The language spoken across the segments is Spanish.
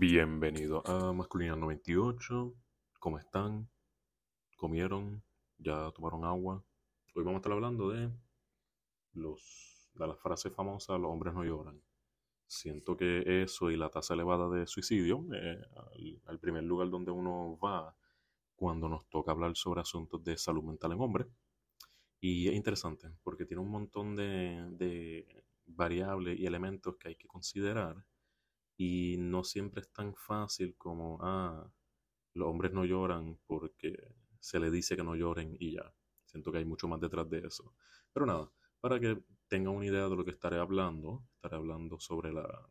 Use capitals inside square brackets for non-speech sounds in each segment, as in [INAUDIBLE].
Bienvenido a Masculinidad 98. ¿Cómo están? ¿Comieron? ¿Ya tomaron agua? Hoy vamos a estar hablando de, los, de la frase famosa, los hombres no lloran. Siento que eso y la tasa elevada de suicidio, eh, al, primer lugar donde uno va cuando nos toca hablar sobre asuntos de salud mental en hombres. Y es interesante porque tiene un montón de variables y elementos que hay que considerar y no siempre es tan fácil como, ah, los hombres no lloran porque se le dice que no lloren y ya. Siento que hay mucho más detrás de eso. Pero nada, para que tengan una idea de lo que estaré hablando, estaré hablando sobre la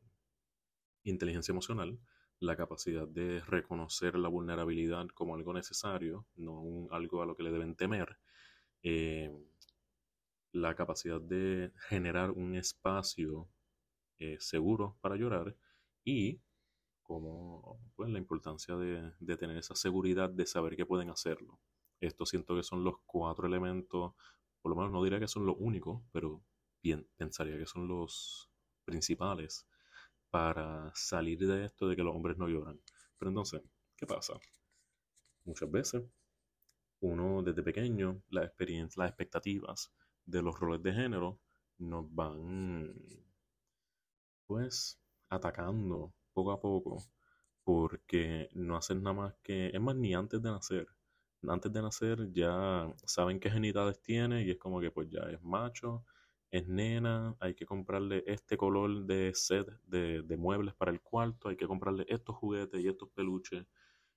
inteligencia emocional, la capacidad de reconocer la vulnerabilidad como algo necesario, no algo a lo que le deben temer, eh, la capacidad de generar un espacio eh, seguro para llorar y como pues, la importancia de, de, tener esa seguridad de saber que pueden hacerlo. Esto siento que son los cuatro elementos, por lo menos no diría que son los únicos, pero bien, pensaría que son los principales para salir de esto de que los hombres no lloran. Pero entonces, ¿qué pasa? Muchas veces uno desde pequeño, la experiencia, las expectativas de los roles de género nos van pues atacando poco a poco porque no hacen nada más que, es más, ni antes de nacer. Antes de nacer ya saben qué genitales tiene y es como que pues ya es macho, es nena, hay que comprarle este color de set de, de muebles para el cuarto, hay que comprarle estos juguetes y estos peluches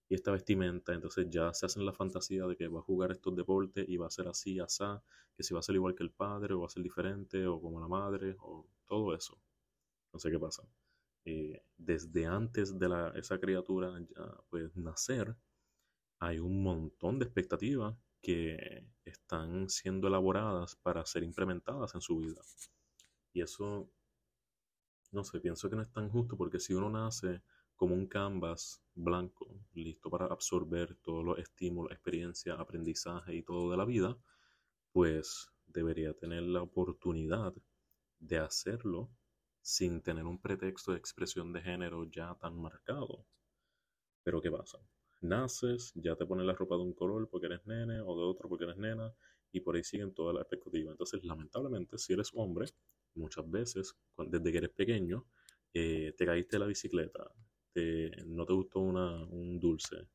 y esta vestimenta, entonces ya se hacen la fantasía de que va a jugar estos deportes y va a ser así, asá, que si va a ser igual que el padre o va a ser diferente o como la madre o todo eso. No sé qué pasa. Eh, desde antes de la, esa criatura ya, pues, nacer, hay un montón de expectativas que están siendo elaboradas para ser implementadas en su vida. Y eso, no sé, pienso que no es tan justo porque si uno nace como un canvas blanco, listo para absorber todos los estímulos, experiencia, aprendizaje y todo de la vida, pues debería tener la oportunidad de hacerlo sin tener un pretexto de expresión de género ya tan marcado. Pero ¿qué pasa? Naces, ya te ponen la ropa de un color porque eres nene o de otro porque eres nena y por ahí siguen todas las expectativas. Entonces, lamentablemente, si eres hombre, muchas veces, desde que eres pequeño, eh, te caíste de la bicicleta, no te gustó un dulce,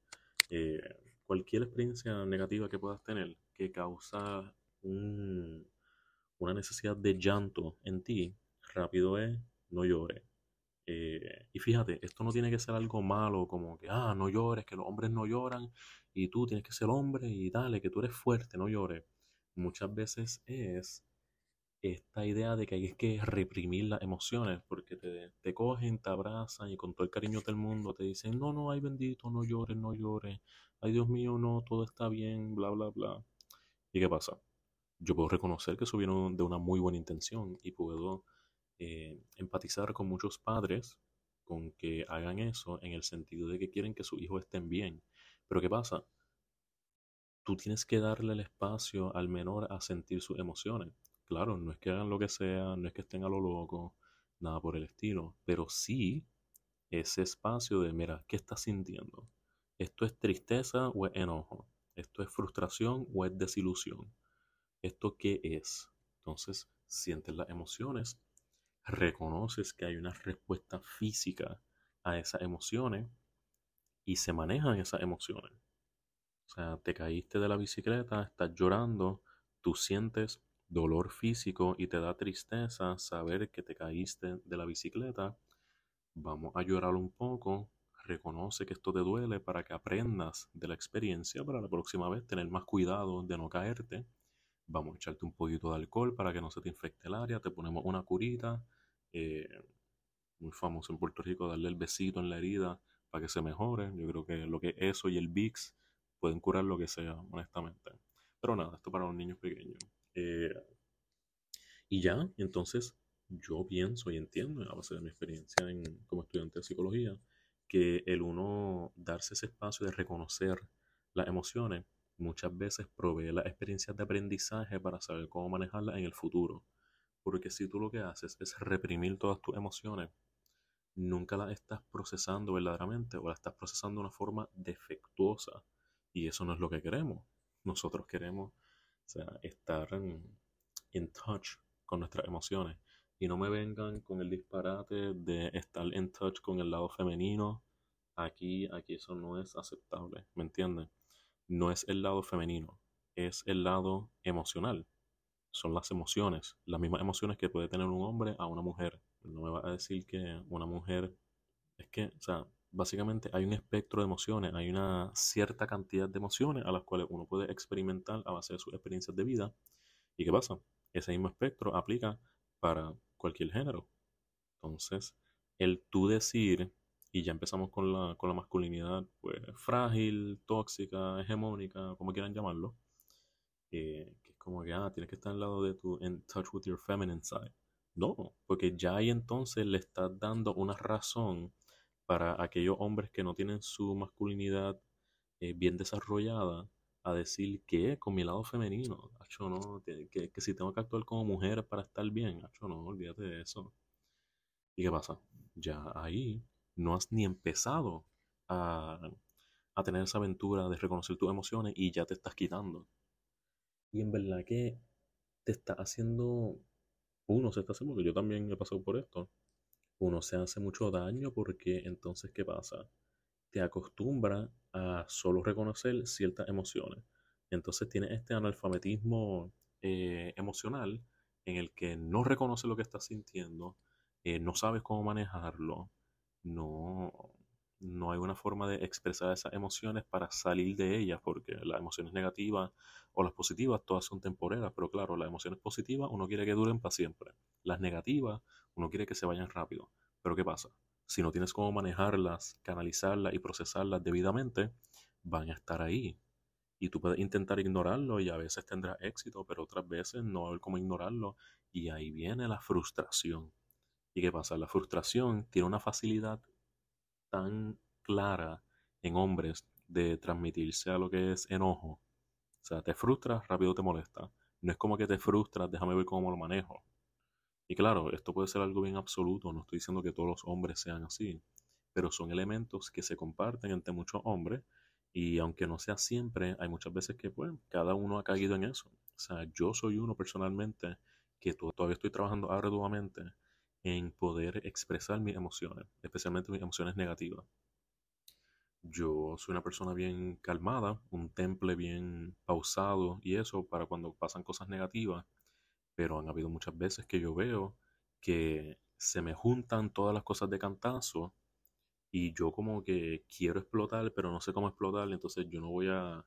eh, cualquier experiencia negativa que puedas tener que causa una necesidad de llanto en ti, rápido es, no llores. Eh, y fíjate, esto no tiene que ser algo malo, como que, ah, no llores, que los hombres no lloran y tú tienes que ser hombre y dale, que tú eres fuerte, no llores. Muchas veces es esta idea de que hay que reprimir las emociones porque te, te cogen, te abrazan y con todo el cariño del mundo te dicen, no, no, ay bendito, no llores, no llores, ay Dios mío, no, todo está bien, bla, bla, bla. ¿Y qué pasa? Yo puedo reconocer que eso vino de una muy buena intención y puedo eh, empatizar con muchos padres con que hagan eso en el sentido de que quieren que sus hijos estén bien. Pero ¿qué pasa? Tú tienes que darle el espacio al menor a sentir sus emociones. Claro, no es que hagan lo que sea, no es que estén a lo loco, nada por el estilo, pero sí ese espacio de, mira, ¿qué estás sintiendo? ¿Esto es tristeza o es enojo? ¿Esto es frustración o es desilusión? ¿Esto qué es? Entonces, sientes las emociones reconoces que hay una respuesta física a esas emociones y se manejan esas emociones. O sea, te caíste de la bicicleta, estás llorando, tú sientes dolor físico y te da tristeza saber que te caíste de la bicicleta. Vamos a llorar un poco, reconoce que esto te duele para que aprendas de la experiencia para la próxima vez tener más cuidado de no caerte. Vamos a echarte un poquito de alcohol para que no se te infecte el área, te ponemos una curita, eh, muy famoso en Puerto Rico, darle el besito en la herida para que se mejore. Yo creo que lo que eso y el VIX pueden curar lo que sea, honestamente. Pero nada, esto para los niños pequeños. Eh, y ya, entonces yo pienso y entiendo, a base de mi experiencia como estudiante de psicología, que el uno darse ese espacio de reconocer las emociones muchas veces provee las experiencias de aprendizaje para saber cómo manejarlas en el futuro. Porque si tú lo que haces es reprimir todas tus emociones, nunca las estás procesando verdaderamente o las estás procesando de una forma defectuosa. Y eso no es lo que queremos. Nosotros queremos estar en touch con nuestras emociones y no me vengan con el disparate de estar en touch con el lado femenino. Aquí, aquí eso no es aceptable, ¿me entienden? No es el lado femenino, es el lado emocional. Son las emociones, las mismas emociones que puede tener un hombre a una mujer. No me va a decir que una mujer es que, o sea, básicamente hay un espectro de emociones, hay una cierta cantidad de emociones a las cuales uno puede experimentar a base de sus experiencias de vida. ¿Y qué pasa? Ese mismo espectro aplica para cualquier género. Entonces, el tú decir, y ya empezamos con la, con la masculinidad, pues frágil, tóxica, hegemónica, como quieran llamarlo, eh, que es como que, ah, tienes que estar al lado de tu, in touch with your feminine side. No, porque ya ahí entonces le estás dando una razón para aquellos hombres que no tienen su masculinidad eh, bien desarrollada a decir que con mi lado femenino, no, que, si tengo que actuar como mujer para estar bien, no, olvídate de eso. ¿Y qué pasa? Ya ahí no has ni empezado a, a tener esa aventura de reconocer tus emociones y ya te estás quitando. Y en verdad que te está haciendo, uno se está haciendo, que yo también he pasado por esto, uno se hace mucho daño porque entonces, ¿qué pasa? Te acostumbra a solo reconocer ciertas emociones. Entonces tiene este analfabetismo eh, emocional en el que no reconoce lo que estás sintiendo, eh, no sabes cómo manejarlo, no, no hay una forma de expresar esas emociones para salir de ellas, porque las emociones negativas o las positivas todas son temporeras, pero claro, las emociones positivas uno quiere que duren para siempre, las negativas uno quiere que se vayan rápido, pero ¿qué pasa? Si no tienes cómo manejarlas, canalizarlas y procesarlas debidamente, van a estar ahí. Y tú puedes intentar ignorarlo y a veces tendrás éxito, pero otras veces no hay cómo ignorarlo. Y ahí viene la frustración. ¿Y qué pasa? La frustración tiene una facilidad tan clara en hombres de transmitirse a lo que es enojo. O sea, te frustras, rápido te molesta. No es como que te frustras, déjame ver cómo lo manejo. Y claro, esto puede ser algo bien absoluto, no estoy diciendo que todos los hombres sean así, pero son elementos que se comparten entre muchos hombres y aunque no sea siempre, hay muchas veces que pues cada uno ha caído en eso. O sea, yo soy uno personalmente que todavía estoy trabajando arduamente en poder expresar mis emociones, especialmente mis emociones negativas. Yo soy una persona bien calmada, un temple bien pausado y eso para cuando pasan cosas negativas pero han habido muchas veces que yo veo que se me juntan todas las cosas de cantazo y yo como que quiero explotar, pero no sé cómo explotar, entonces yo no voy a,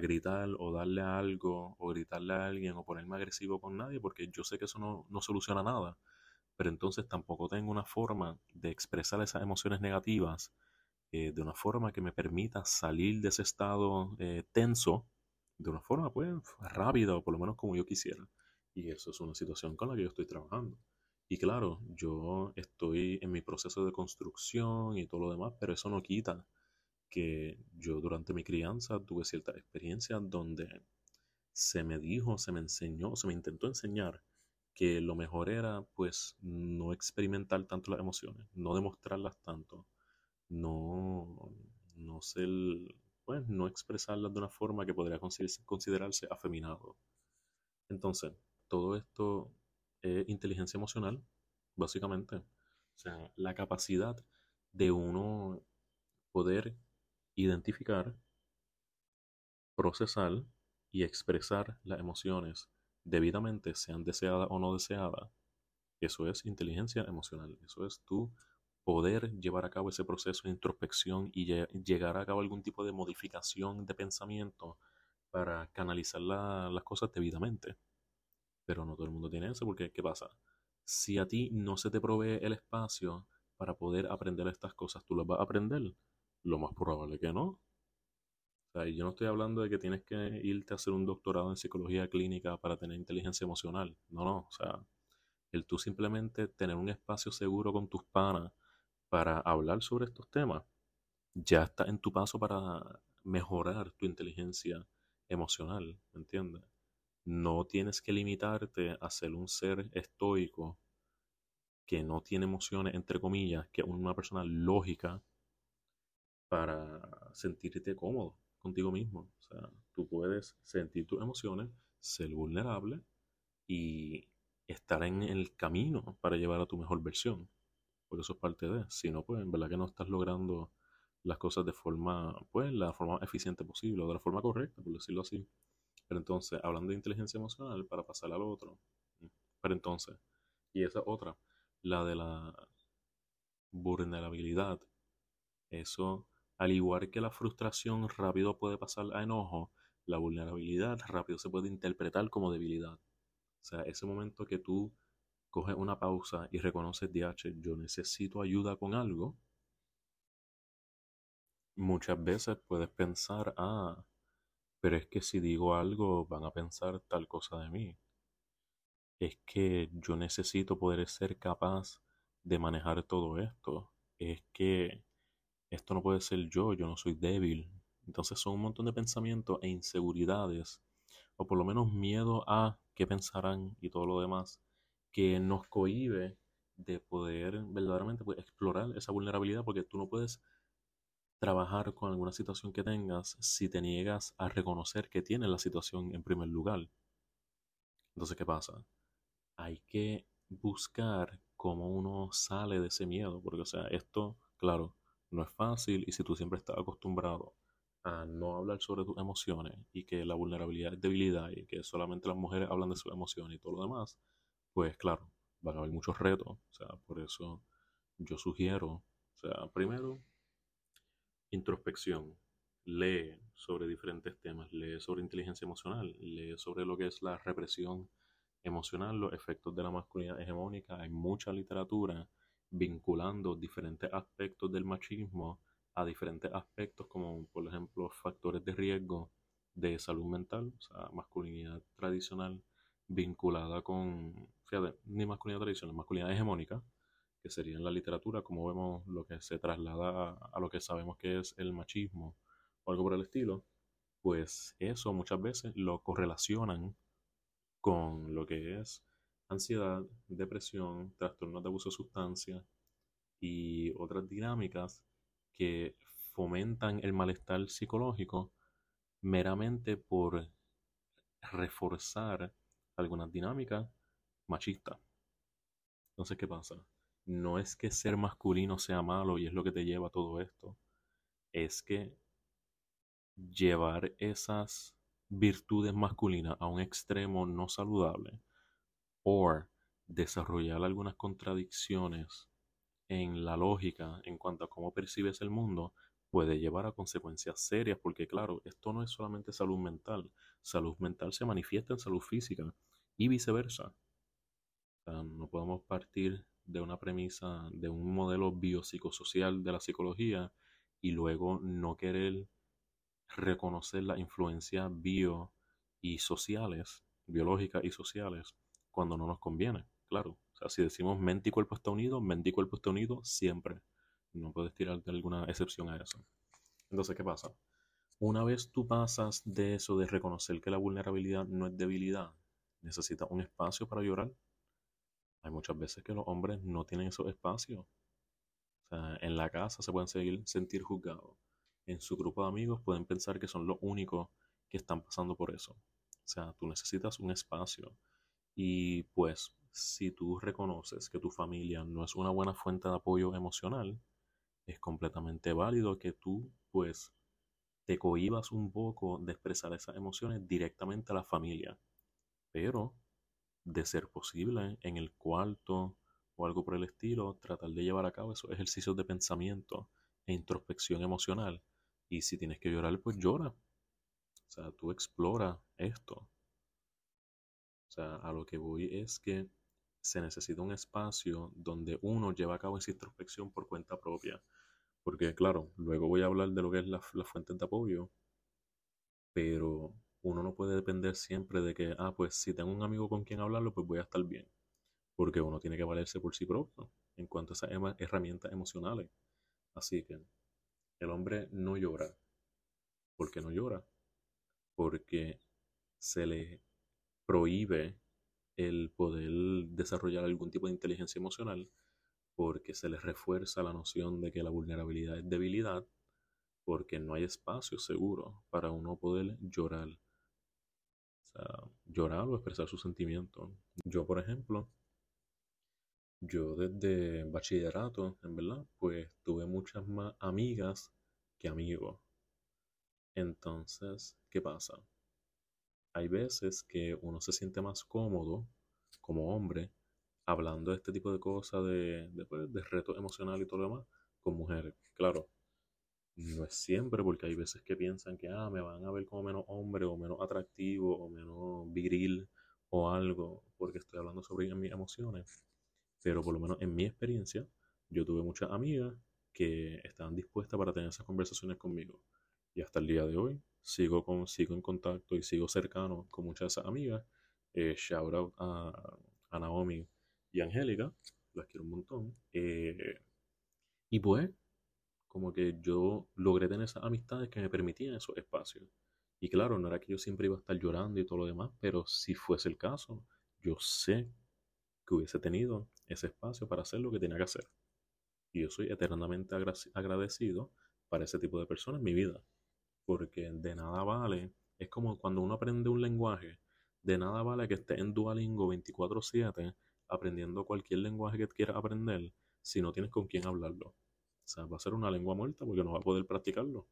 gritar o darle algo o gritarle a alguien o ponerme agresivo con nadie porque yo sé que eso no, soluciona nada, pero entonces tampoco tengo una forma de expresar esas emociones negativas eh, de una forma que me permita salir de ese estado eh, tenso de una forma pues rápida o por lo menos como yo quisiera. Y eso es una situación con la que yo estoy trabajando. Y claro, yo estoy en mi proceso de construcción y todo lo demás, pero eso no quita que yo durante mi crianza tuve ciertas experiencias donde se me dijo, se me enseñó, se me intentó enseñar que lo mejor era pues no experimentar tanto las emociones, no demostrarlas tanto, no, no ser, pues no expresarlas de una forma que podría considerarse afeminado. Entonces, todo esto es inteligencia emocional, básicamente. O sea, la capacidad de uno poder identificar, procesar y expresar las emociones debidamente, sean deseadas o no deseadas. Eso es inteligencia emocional. Eso es tú poder llevar a cabo ese proceso de introspección y llegar a cabo algún tipo de modificación de pensamiento para canalizar las cosas debidamente. Pero no todo el mundo tiene eso porque, ¿qué pasa? Si a ti no se te provee el espacio para poder aprender estas cosas, ¿tú las vas a aprender? Lo más probable que no. Yo no estoy hablando de que tienes que irte a hacer un doctorado en psicología clínica para tener inteligencia emocional. No, no. O sea, el tú simplemente tener un espacio seguro con tus panas para hablar sobre estos temas, ya está en tu paso para mejorar tu inteligencia emocional, ¿me entiendes? no tienes que limitarte a ser un ser estoico que no tiene emociones, entre comillas, que es una persona lógica para sentirte cómodo contigo mismo. O sea, tú puedes sentir tus emociones, ser vulnerable y estar en el camino para llevar a tu mejor versión. Porque eso es parte de. Si no, pues en verdad que no estás logrando las cosas de forma, pues, la forma eficiente posible, o de la forma correcta, por decirlo así. Pero entonces, hablando de inteligencia emocional, para pasar al otro. Pero entonces, y esa otra, la de la vulnerabilidad. Eso, al igual que la frustración rápido puede pasar a enojo, la vulnerabilidad rápido se puede interpretar como debilidad. O sea, ese momento que tú coges una pausa y reconoces, DH, yo necesito ayuda con algo, muchas veces puedes pensar, ah, pero es que si digo algo van a pensar tal cosa de mí. Es que yo necesito poder ser capaz de manejar todo esto. Es que esto no puede ser yo, yo no soy débil. Entonces son un montón de pensamientos e inseguridades, o por lo menos miedo a qué pensarán y todo lo demás, que nos cohíbe de poder verdaderamente pues, explorar esa vulnerabilidad, porque tú no puedes trabajar con alguna situación que tengas si te niegas a reconocer que tienes la situación en primer lugar. Entonces, ¿qué pasa? Hay que buscar cómo uno sale de ese miedo, porque, o sea, esto, claro, no es fácil y si tú siempre estás acostumbrado a no hablar sobre tus emociones y que la vulnerabilidad es debilidad y que solamente las mujeres hablan de sus emociones y todo lo demás, pues claro, van a haber muchos retos. O sea, por eso yo sugiero, o sea, primero, introspección. Lee sobre diferentes temas, lee sobre inteligencia emocional, lee sobre lo que es la represión emocional, los efectos de la masculinidad hegemónica. Hay mucha literatura vinculando diferentes aspectos del machismo a diferentes aspectos como por ejemplo factores de riesgo de salud mental, o sea, masculinidad tradicional vinculada con, fíjate, ni masculinidad tradicional, masculinidad hegemónica, que sería en la literatura, como vemos lo que se traslada a, lo que sabemos que es el machismo o algo por el estilo, pues eso muchas veces lo correlacionan con lo que es ansiedad, depresión, trastornos de abuso de sustancias y otras dinámicas que fomentan el malestar psicológico meramente por reforzar algunas dinámicas machistas. Entonces, ¿qué pasa? no es que ser masculino sea malo y es lo que te lleva a todo esto, es que llevar esas virtudes masculinas a un extremo no saludable o desarrollar algunas contradicciones en la lógica en cuanto a cómo percibes el mundo puede llevar a consecuencias serias porque claro, esto no es solamente salud mental, salud mental se manifiesta en salud física y viceversa. no podemos partir de una premisa, de un modelo biopsicosocial de la psicología y luego no querer reconocer las influencias bio y sociales, biológicas y sociales, cuando no nos conviene. Claro, o sea, si decimos mente y cuerpo está unido, mente y cuerpo está unido siempre. No puedes tirarte alguna excepción a eso. Entonces, ¿qué pasa? Una vez tú pasas de eso de reconocer que la vulnerabilidad no es debilidad, necesitas un espacio para llorar, hay muchas veces que los hombres no tienen esos espacios. O sea, en la casa se pueden seguir, sentir juzgados. En su grupo de amigos pueden pensar que son los únicos que están pasando por eso. O sea, tú necesitas un espacio. Y pues, si tú reconoces que tu familia no es una buena fuente de apoyo emocional, es completamente válido que tú, pues, te cohibas un poco de expresar esas emociones directamente a la familia. Pero de ser posible, en el cuarto o algo por el estilo, tratar de llevar a cabo esos ejercicios de pensamiento e introspección emocional. Y si tienes que llorar, pues llora. O sea, tú explora esto. A lo que voy es que se necesita un espacio donde uno lleva a cabo esa introspección por cuenta propia. Porque, claro, luego voy a hablar de lo que es la, la fuente de apoyo, pero uno no puede depender siempre de que, ah, pues si tengo un amigo con quien hablarlo, pues voy a estar bien. Porque uno tiene que valerse por sí propio en cuanto a esas herramientas emocionales. Así que el hombre no llora. ¿Por qué no llora? Porque se le prohíbe el poder desarrollar algún tipo de inteligencia emocional porque se les refuerza la noción de que la vulnerabilidad es debilidad porque no hay espacio seguro para uno poder llorar. O sea, llorar o expresar sus sentimientos. Yo, por ejemplo, yo desde bachillerato, en verdad, pues tuve muchas más amigas que amigos. Entonces, ¿qué pasa? Hay veces que uno se siente más cómodo como hombre hablando de este tipo de cosas, de, de, pues, de reto emocional y todo lo demás, con mujeres. Claro, no es siempre, porque hay veces que piensan que ah, me van a ver como menos hombre o menos atractivo o menos viril o algo, porque estoy hablando sobre mis emociones. Pero por lo menos en mi experiencia, yo tuve muchas amigas que estaban dispuestas para tener esas conversaciones conmigo. Y hasta el día de hoy sigo, con, sigo en contacto y sigo cercano con muchas de esas amigas. Eh, shout out a, a, Naomi y Angélica, las quiero un montón. Eh, y pues, como que yo logré tener esas amistades que me permitían esos espacios. Y claro, no era que yo siempre iba a estar llorando y todo lo demás, pero si fuese el caso, yo sé que hubiese tenido ese espacio para hacer lo que tenía que hacer. Y yo soy eternamente agradecido para ese tipo de personas en mi vida. Porque de nada vale, es como cuando uno aprende un lenguaje, de nada vale que esté en Duolingo 24/7 aprendiendo cualquier lenguaje que quieras aprender si no tienes con quién hablarlo. O sea, va a ser una lengua muerta porque no va a poder practicarlo.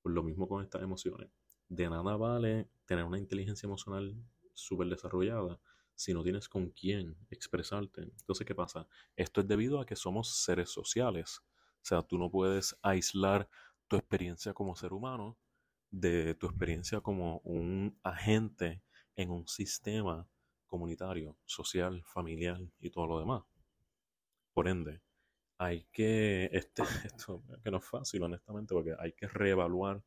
Pues lo mismo con estas emociones. De nada vale tener una inteligencia emocional súper desarrollada si no tienes con quién expresarte. Entonces, ¿qué pasa? Esto es debido a que somos seres sociales. O sea, tú no puedes aislar tu experiencia como ser humano de tu experiencia como un agente en un sistema comunitario, social, familiar y todo lo demás. Por ende, hay que, este, [LAUGHS] esto que no es fácil honestamente, porque hay que reevaluar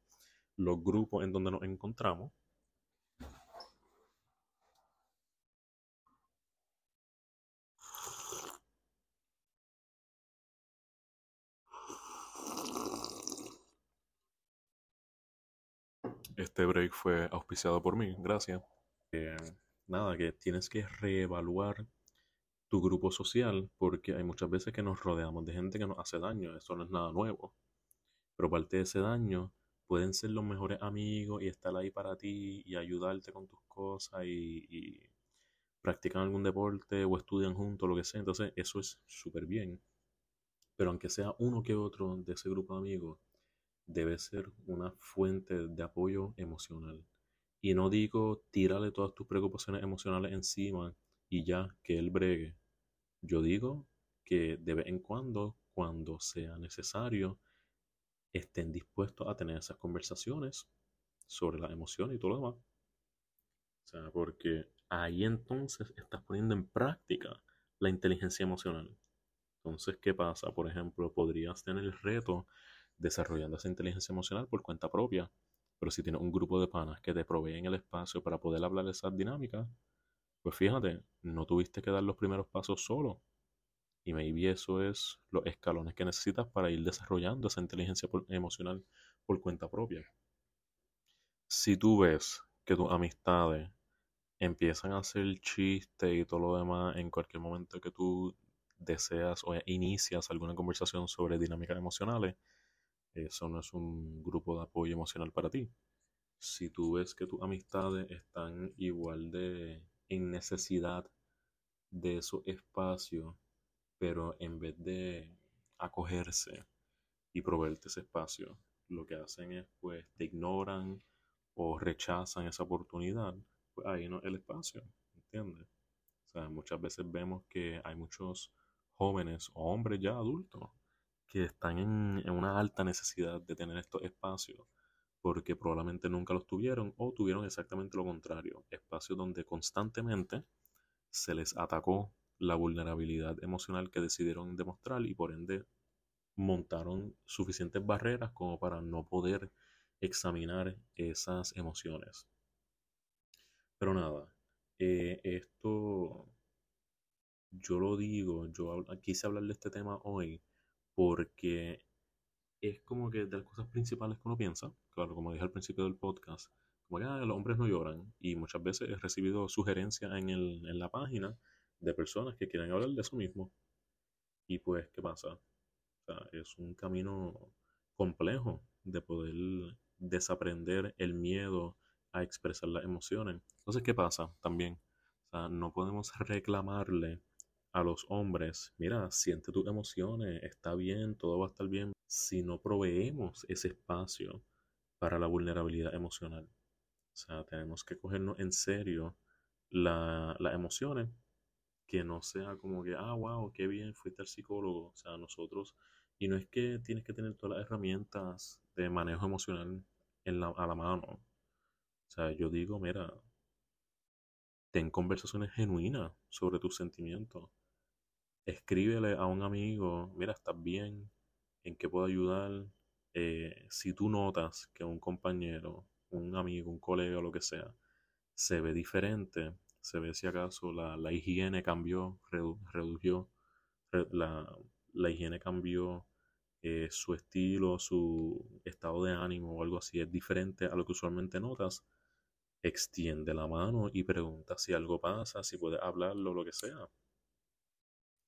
los grupos en donde nos encontramos Este break fue auspiciado por mí, gracias. Eh, nada, que tienes que reevaluar tu grupo social porque hay muchas veces que nos rodeamos de gente que nos hace daño, eso no es nada nuevo. Pero parte de ese daño pueden ser los mejores amigos y estar ahí para ti y ayudarte con tus cosas y, practican algún deporte o estudian juntos, lo que sea. Entonces eso es súper bien. Pero aunque sea uno que otro de ese grupo de amigos, debe ser una fuente de apoyo emocional. Y no digo tírale todas tus preocupaciones emocionales encima y ya que él bregue. Yo digo que de vez en cuando, cuando sea necesario, estén dispuestos a tener esas conversaciones sobre las emociones y todo lo demás. O sea, porque ahí entonces estás poniendo en práctica la inteligencia emocional. Entonces, ¿qué pasa? Por ejemplo, podrías tener el reto desarrollando esa inteligencia emocional por cuenta propia. Pero si tienes un grupo de panas que te proveen el espacio para poder hablar de esas dinámicas, pues fíjate, no tuviste que dar los primeros pasos solo. Y maybe eso es los escalones que necesitas para ir desarrollando esa inteligencia emocional por cuenta propia. Si tú ves que tus amistades empiezan a hacer chistes y todo lo demás en cualquier momento que tú deseas o inicias alguna conversación sobre dinámicas emocionales, eso no es un grupo de apoyo emocional para ti. Si tú ves que tus amistades están igual de en necesidad de esos espacios, pero en vez de acogerse y proveerte ese espacio, lo que hacen es pues te ignoran o rechazan esa oportunidad, pues ahí no el espacio, ¿entiendes? O sea, muchas veces vemos que hay muchos jóvenes o hombres ya adultos que están en, una alta necesidad de tener estos espacios porque probablemente nunca los tuvieron o tuvieron exactamente lo contrario, espacios donde constantemente se les atacó la vulnerabilidad emocional que decidieron demostrar y por ende montaron suficientes barreras como para no poder examinar esas emociones. Pero nada, eh, esto yo lo digo, yo quise hablar de este tema hoy porque es como que de las cosas principales que uno piensa, claro, como dije al principio del podcast, como que ah, los hombres no lloran. Y muchas veces he recibido sugerencias en, el, en la página de personas que quieren hablar de eso mismo. Y pues, ¿qué pasa? O es un camino complejo de poder desaprender el miedo a expresar las emociones. Entonces, ¿qué pasa también? No podemos reclamarle a los hombres, mira, siente tus emociones, está bien, todo va a estar bien, si no proveemos ese espacio para la vulnerabilidad emocional. O sea, tenemos que cogernos en serio las emociones, que no sea como que, ah, wow, qué bien, fuiste al psicólogo. O sea, nosotros, y no es que tienes que tener todas las herramientas de manejo emocional en la, a la mano. O sea, yo digo, mira, ten conversaciones genuinas sobre tus sentimientos. Escríbele a un amigo, mira, estás bien, en qué puedo ayudar. Eh, si tú notas que un compañero, un amigo, un colega o lo que sea, se ve diferente, se ve si acaso la, la higiene cambió, redujo, la, la, higiene cambió, eh, su estilo, su estado de ánimo o algo así es diferente a lo que usualmente notas, extiende la mano y pregunta si algo pasa, si puede hablarlo, lo que sea.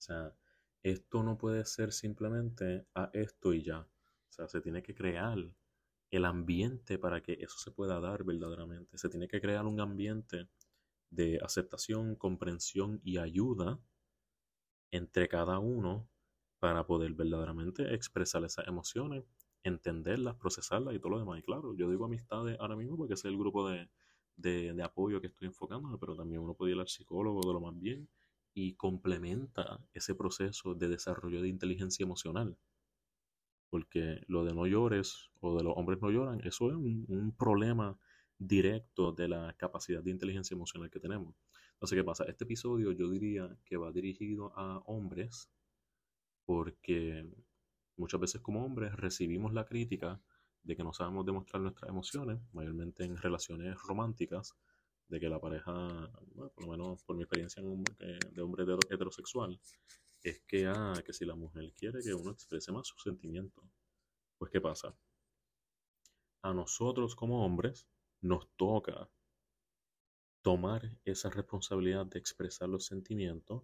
O sea, esto no puede ser simplemente a esto y ya. O sea, se tiene que crear el ambiente para que eso se pueda dar verdaderamente. Se tiene que crear un ambiente de aceptación, comprensión y ayuda entre cada uno para poder verdaderamente expresar esas emociones, entenderlas, procesarlas y todo lo demás. Y claro, yo digo amistades ahora mismo porque es el grupo de, de, apoyo que estoy enfocando, pero también uno puede ir al psicólogo de lo más bien y complementa ese proceso de desarrollo de inteligencia emocional. Porque lo de no llores o de los hombres no lloran, eso es un, problema directo de la capacidad de inteligencia emocional que tenemos. Entonces, ¿qué pasa? Este episodio yo diría que va dirigido a hombres porque muchas veces como hombres recibimos la crítica de que no sabemos demostrar nuestras emociones, mayormente en relaciones románticas, de que la pareja, por lo menos por mi experiencia de hombre heterosexual, es que, ah, que si la mujer quiere que uno exprese más sus sentimientos, pues ¿qué pasa? A nosotros como hombres nos toca tomar esa responsabilidad de expresar los sentimientos,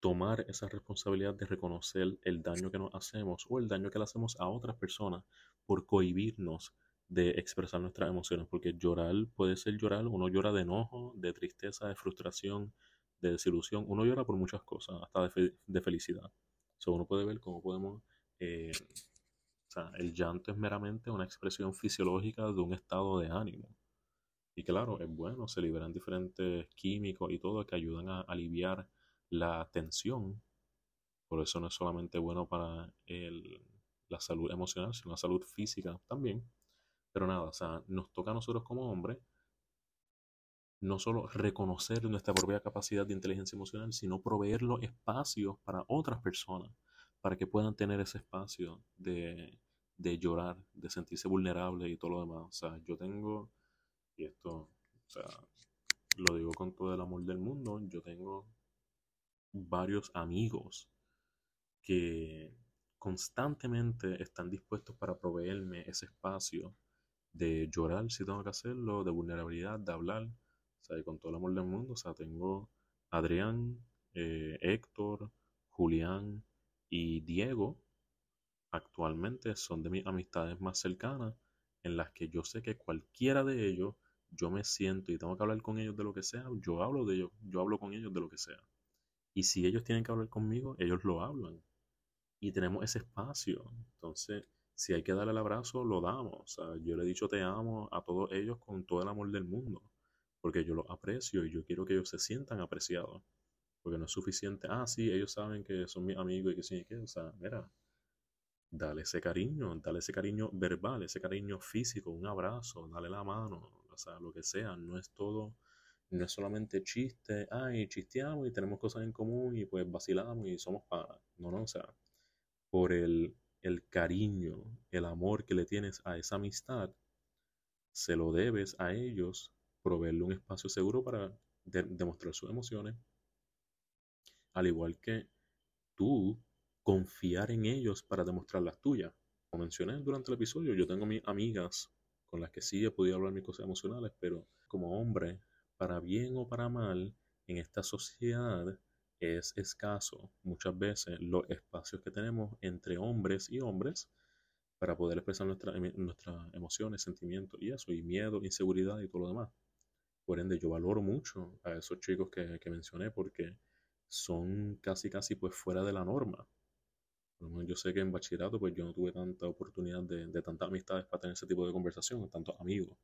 tomar esa responsabilidad de reconocer el daño que nos hacemos o el daño que le hacemos a otras personas por cohibirnos de expresar nuestras emociones, porque llorar puede ser llorar, uno llora de enojo, de tristeza, de frustración, de desilusión, uno llora por muchas cosas, hasta de, felicidad. So, uno puede ver cómo podemos, eh, o sea, el llanto es meramente una expresión fisiológica de un estado de ánimo. Y claro, es bueno, se liberan diferentes químicos y todo que ayudan a aliviar la tensión. Por eso no es solamente bueno para la salud emocional, sino la salud física también. Pero nada, o sea, nos toca a nosotros como hombres no solo reconocer nuestra propia capacidad de inteligencia emocional, sino proveer los espacios para otras personas, para que puedan tener ese espacio de, de llorar, de sentirse vulnerable y todo lo demás. O sea, yo tengo, y esto, o sea, lo digo con todo el amor del mundo, yo tengo varios amigos que constantemente están dispuestos para proveerme ese espacio de llorar si tengo que hacerlo, de vulnerabilidad, de hablar, sea, con todo el amor del mundo, o sea, tengo Adrián, eh, Héctor, Julián y Diego, actualmente son de mis amistades más cercanas, en las que yo sé que cualquiera de ellos, yo me siento y tengo que hablar con ellos de lo que sea, yo hablo de ellos, yo hablo con ellos de lo que sea. Y si ellos tienen que hablar conmigo, ellos lo hablan. Y tenemos ese espacio. Entonces, si hay que darle el abrazo, lo damos. O sea, yo le he dicho te amo a todos ellos con todo el amor del mundo, porque yo los aprecio y yo quiero que ellos se sientan apreciados. Porque no es suficiente, ah, sí, ellos saben que son mis amigos y que sí que, o sea, mira, dale ese cariño, dale ese cariño verbal, ese cariño físico, un abrazo, dale la mano, o sea, lo que sea, no es todo, no es solamente chiste, ay, chisteamos y tenemos cosas en común y pues vacilamos y somos para, no, no, o sea, por el el cariño, el amor que le tienes a esa amistad, se lo debes a ellos, proveerle un espacio seguro para demostrar sus emociones, al igual que tú confiar en ellos para demostrar las tuyas. Como mencioné durante el episodio, yo tengo mis amigas con las que sí he podido hablar mis cosas emocionales, pero como hombre, para bien o para mal, en esta sociedad es escaso muchas veces los espacios que tenemos entre hombres y hombres para poder expresar nuestras emociones, sentimientos y eso, y miedo, inseguridad y todo lo demás. Por ende, yo valoro mucho a esos chicos que, que mencioné porque son casi, casi pues fuera de la norma. Yo sé que en bachillerato pues yo no tuve tanta oportunidad de, de tantas amistades para tener ese tipo de conversación, tantos amigos.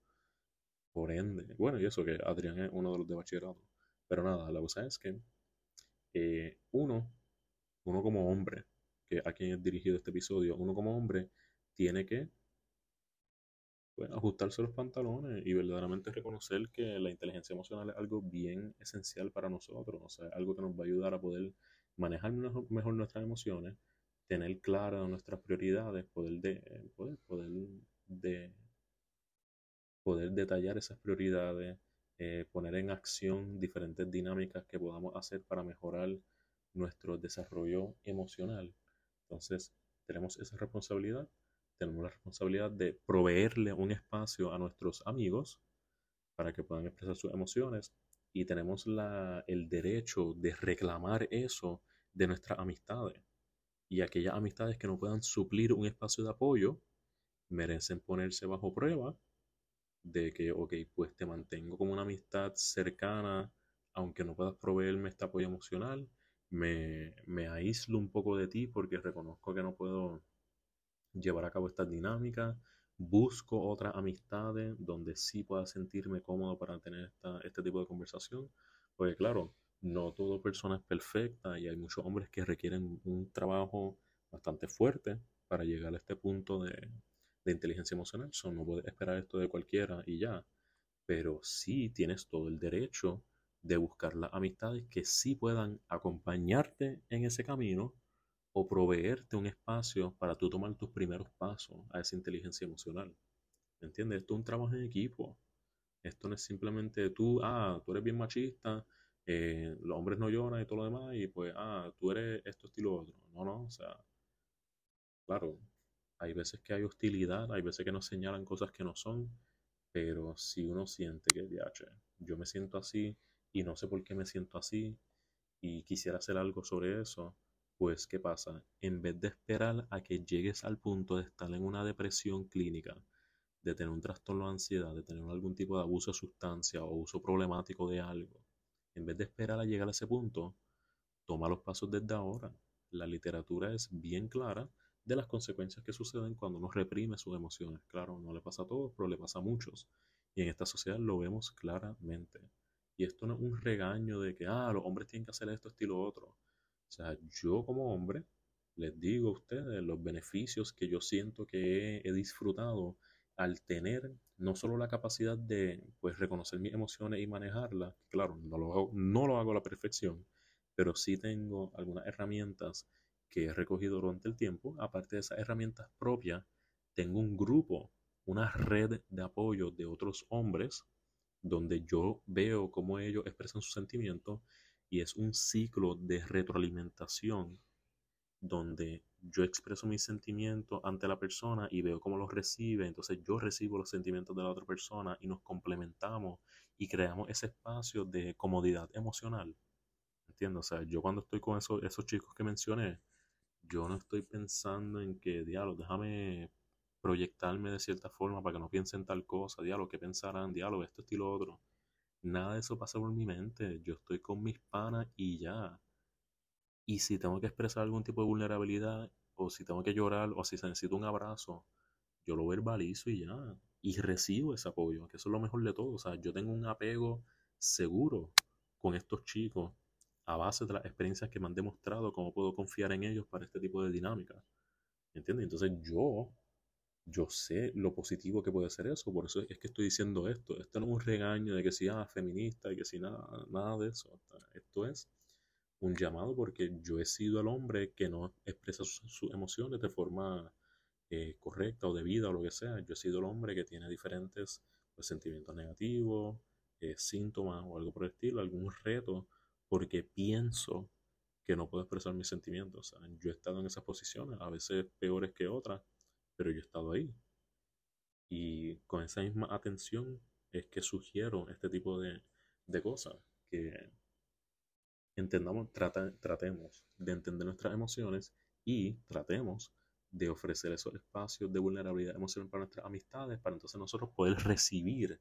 Por ende, bueno, y eso que Adrián es uno de los de bachillerato. Pero nada, la cosa es que eh, uno, uno como hombre, que a quien he dirigido este episodio, uno como hombre tiene que ajustarse los pantalones y verdaderamente reconocer que la inteligencia emocional es algo bien esencial para nosotros, o sea, algo que nos va a ayudar a poder manejar mejor, nuestras emociones, tener claras nuestras prioridades, poder, de, poder, poder, de, poder detallar esas prioridades, eh, poner en acción diferentes dinámicas que podamos hacer para mejorar nuestro desarrollo emocional. Entonces, tenemos esa responsabilidad tenemos la responsabilidad de proveerle un espacio a nuestros amigos para que puedan expresar sus emociones y tenemos la, el derecho de reclamar eso de nuestras amistades. Y aquellas amistades que no puedan suplir un espacio de apoyo merecen ponerse bajo prueba de que, ok, pues te mantengo como una amistad cercana, aunque no puedas proveerme este apoyo emocional, me, me aíslo un poco de ti porque reconozco que no puedo llevar a cabo estas dinámicas, busco otras amistades donde sí pueda sentirme cómodo para tener este tipo de conversación, porque claro, no toda persona es perfecta y hay muchos hombres que requieren un trabajo bastante fuerte para llegar a este punto de, inteligencia emocional. So, no puedes esperar esto de cualquiera y ya, pero sí tienes todo el derecho de buscar las amistades que sí puedan acompañarte en ese camino o proveerte un espacio para tú tomar tus primeros pasos a esa inteligencia emocional. ¿Me entiendes? Esto es un trabajo en equipo. Esto no es simplemente tú, ah, tú eres bien machista, eh, los hombres no lloran y todo lo demás, y pues, ah, tú eres esto, estilo otro. No, no, o sea, claro, hay veces que hay hostilidad, hay veces que nos señalan cosas que no son, pero si uno siente que, yo me siento así y no sé por qué me siento así y quisiera hacer algo sobre eso, pues, ¿qué pasa? En vez de esperar a que llegues al punto de estar en una depresión clínica, de tener un trastorno de ansiedad, de tener algún tipo de abuso de sustancia o uso problemático de algo, en vez de esperar a llegar a ese punto, toma los pasos desde ahora. La literatura es bien clara de las consecuencias que suceden cuando uno reprime sus emociones. Claro, no le pasa a todos, pero le pasa a muchos. Y en esta sociedad lo vemos claramente. Y esto no es un regaño de que, ah, los hombres tienen que hacer esto, estilo otro. O sea, yo como hombre les digo a ustedes los beneficios que yo siento que he, disfrutado al tener no solo la capacidad de pues, reconocer mis emociones y manejarlas, claro, no lo, hago, no lo hago a la perfección, pero sí tengo algunas herramientas que he recogido durante el tiempo. Aparte de esas herramientas propias, tengo un grupo, una red de apoyo de otros hombres donde yo veo cómo ellos expresan sus sentimientos y es un ciclo de retroalimentación donde yo expreso mis sentimientos ante la persona y veo cómo los recibe, entonces yo recibo los sentimientos de la otra persona y nos complementamos y creamos ese espacio de comodidad emocional. ¿Entiendes? O sea, yo cuando estoy con esos, esos chicos que mencioné, yo no estoy pensando en que, diálogo, déjame proyectarme de cierta forma para que no piensen tal cosa, diálogo, que pensarán, diálogo, esto, estilo, otro. Nada de eso pasa por mi mente. Yo estoy con mis panas y ya. Y si tengo que expresar algún tipo de vulnerabilidad, o si tengo que llorar, o si necesito un abrazo, yo lo verbalizo y ya. Y recibo ese apoyo, que eso es lo mejor de todo. O sea, yo tengo un apego seguro con estos chicos a base de las experiencias que me han demostrado cómo puedo confiar en ellos para este tipo de dinámica. ¿Entiendes? Entonces yo yo sé lo positivo que puede ser eso, por eso es que estoy diciendo esto. Esto no es un regaño de que sea feminista y que si nada, nada de eso. Esto es un llamado porque yo he sido el hombre que no expresa sus, emociones de forma eh, correcta o debida o lo que sea. Yo he sido el hombre que tiene diferentes pues, sentimientos negativos, eh, síntomas o algo por el estilo, algún reto, porque pienso que no puedo expresar mis sentimientos. yo he estado en esas posiciones, a veces peores que otras pero yo he estado ahí. Y con esa misma atención es que sugiero este tipo de, de cosas, que entendamos, tratemos de entender nuestras emociones y tratemos de ofrecer esos espacios de vulnerabilidad emocional para nuestras amistades, para entonces nosotros poder recibir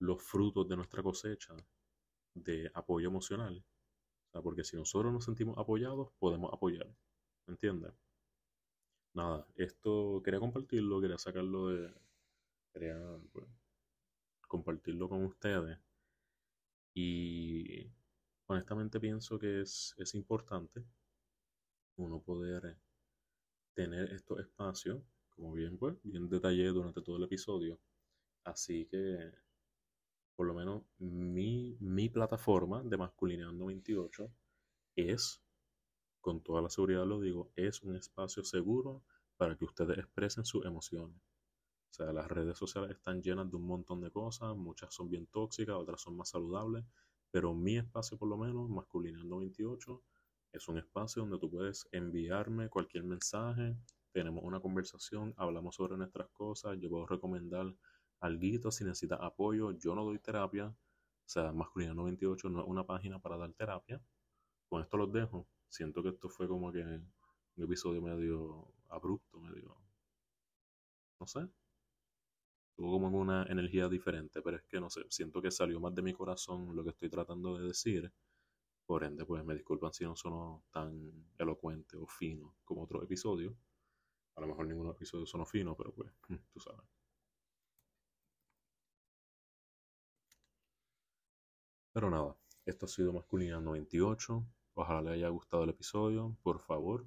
los frutos de nuestra cosecha de apoyo emocional. porque si nosotros nos sentimos apoyados, podemos apoyar. ¿Me entiendes? Nada, esto quería compartirlo, quería sacarlo de. Quería pues, compartirlo con ustedes. Y honestamente pienso que es, es importante uno poder tener estos espacios, como bien, pues, bien detallé durante todo el episodio. Así que por lo menos mi, mi plataforma de Masculinidad 98 es, con toda la seguridad lo digo, es un espacio seguro para que ustedes expresen sus emociones. O sea, las redes sociales están llenas de un montón de cosas, muchas son bien tóxicas, otras son más saludables, pero mi espacio por lo menos, Masculinidad 98, es un espacio donde tú puedes enviarme cualquier mensaje, tenemos una conversación, hablamos sobre nuestras cosas, yo puedo recomendar alguito, si necesita apoyo, yo no doy terapia. O sea, Masculinidad 98 no es una página para dar terapia. Con esto los dejo. Siento que esto fue como que un episodio medio abrupto, medio... No sé. Tuvo como una energía diferente, pero es que no sé, siento que salió más de mi corazón lo que estoy tratando de decir. Por ende, pues me disculpan si no sonó tan elocuente o fino como otro episodio. A lo mejor ningún episodio sonó fino, pero pues, [LAUGHS] tú sabes. Pero nada, esto ha sido Masculinidad 98. Ojalá les haya gustado el episodio. Por favor,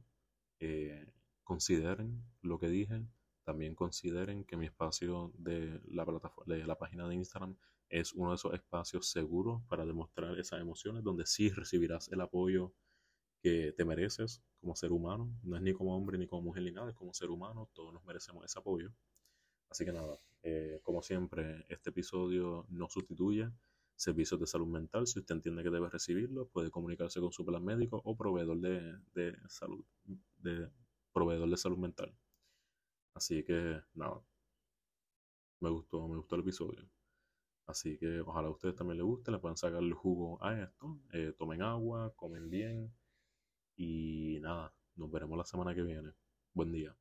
eh, consideren lo que dije. También consideren que mi espacio de la, plataforma, de la página de Instagram es uno de esos espacios seguros para demostrar esas emociones, donde sí recibirás el apoyo que te mereces como ser humano. No es ni como hombre ni como mujer ni nada, es como ser humano. Todos nos merecemos ese apoyo. Así que nada, eh, como siempre, este episodio no sustituye servicios de salud mental. Si usted entiende que debe recibirlo, puede comunicarse con su plan médico o proveedor de, salud, de proveedor de salud mental. Así que nada, me gustó, me gustó el episodio. Así que ojalá a ustedes también les guste, le puedan sacar el jugo a esto. Eh, tomen agua, comen bien y nada, nos veremos la semana que viene. Buen día.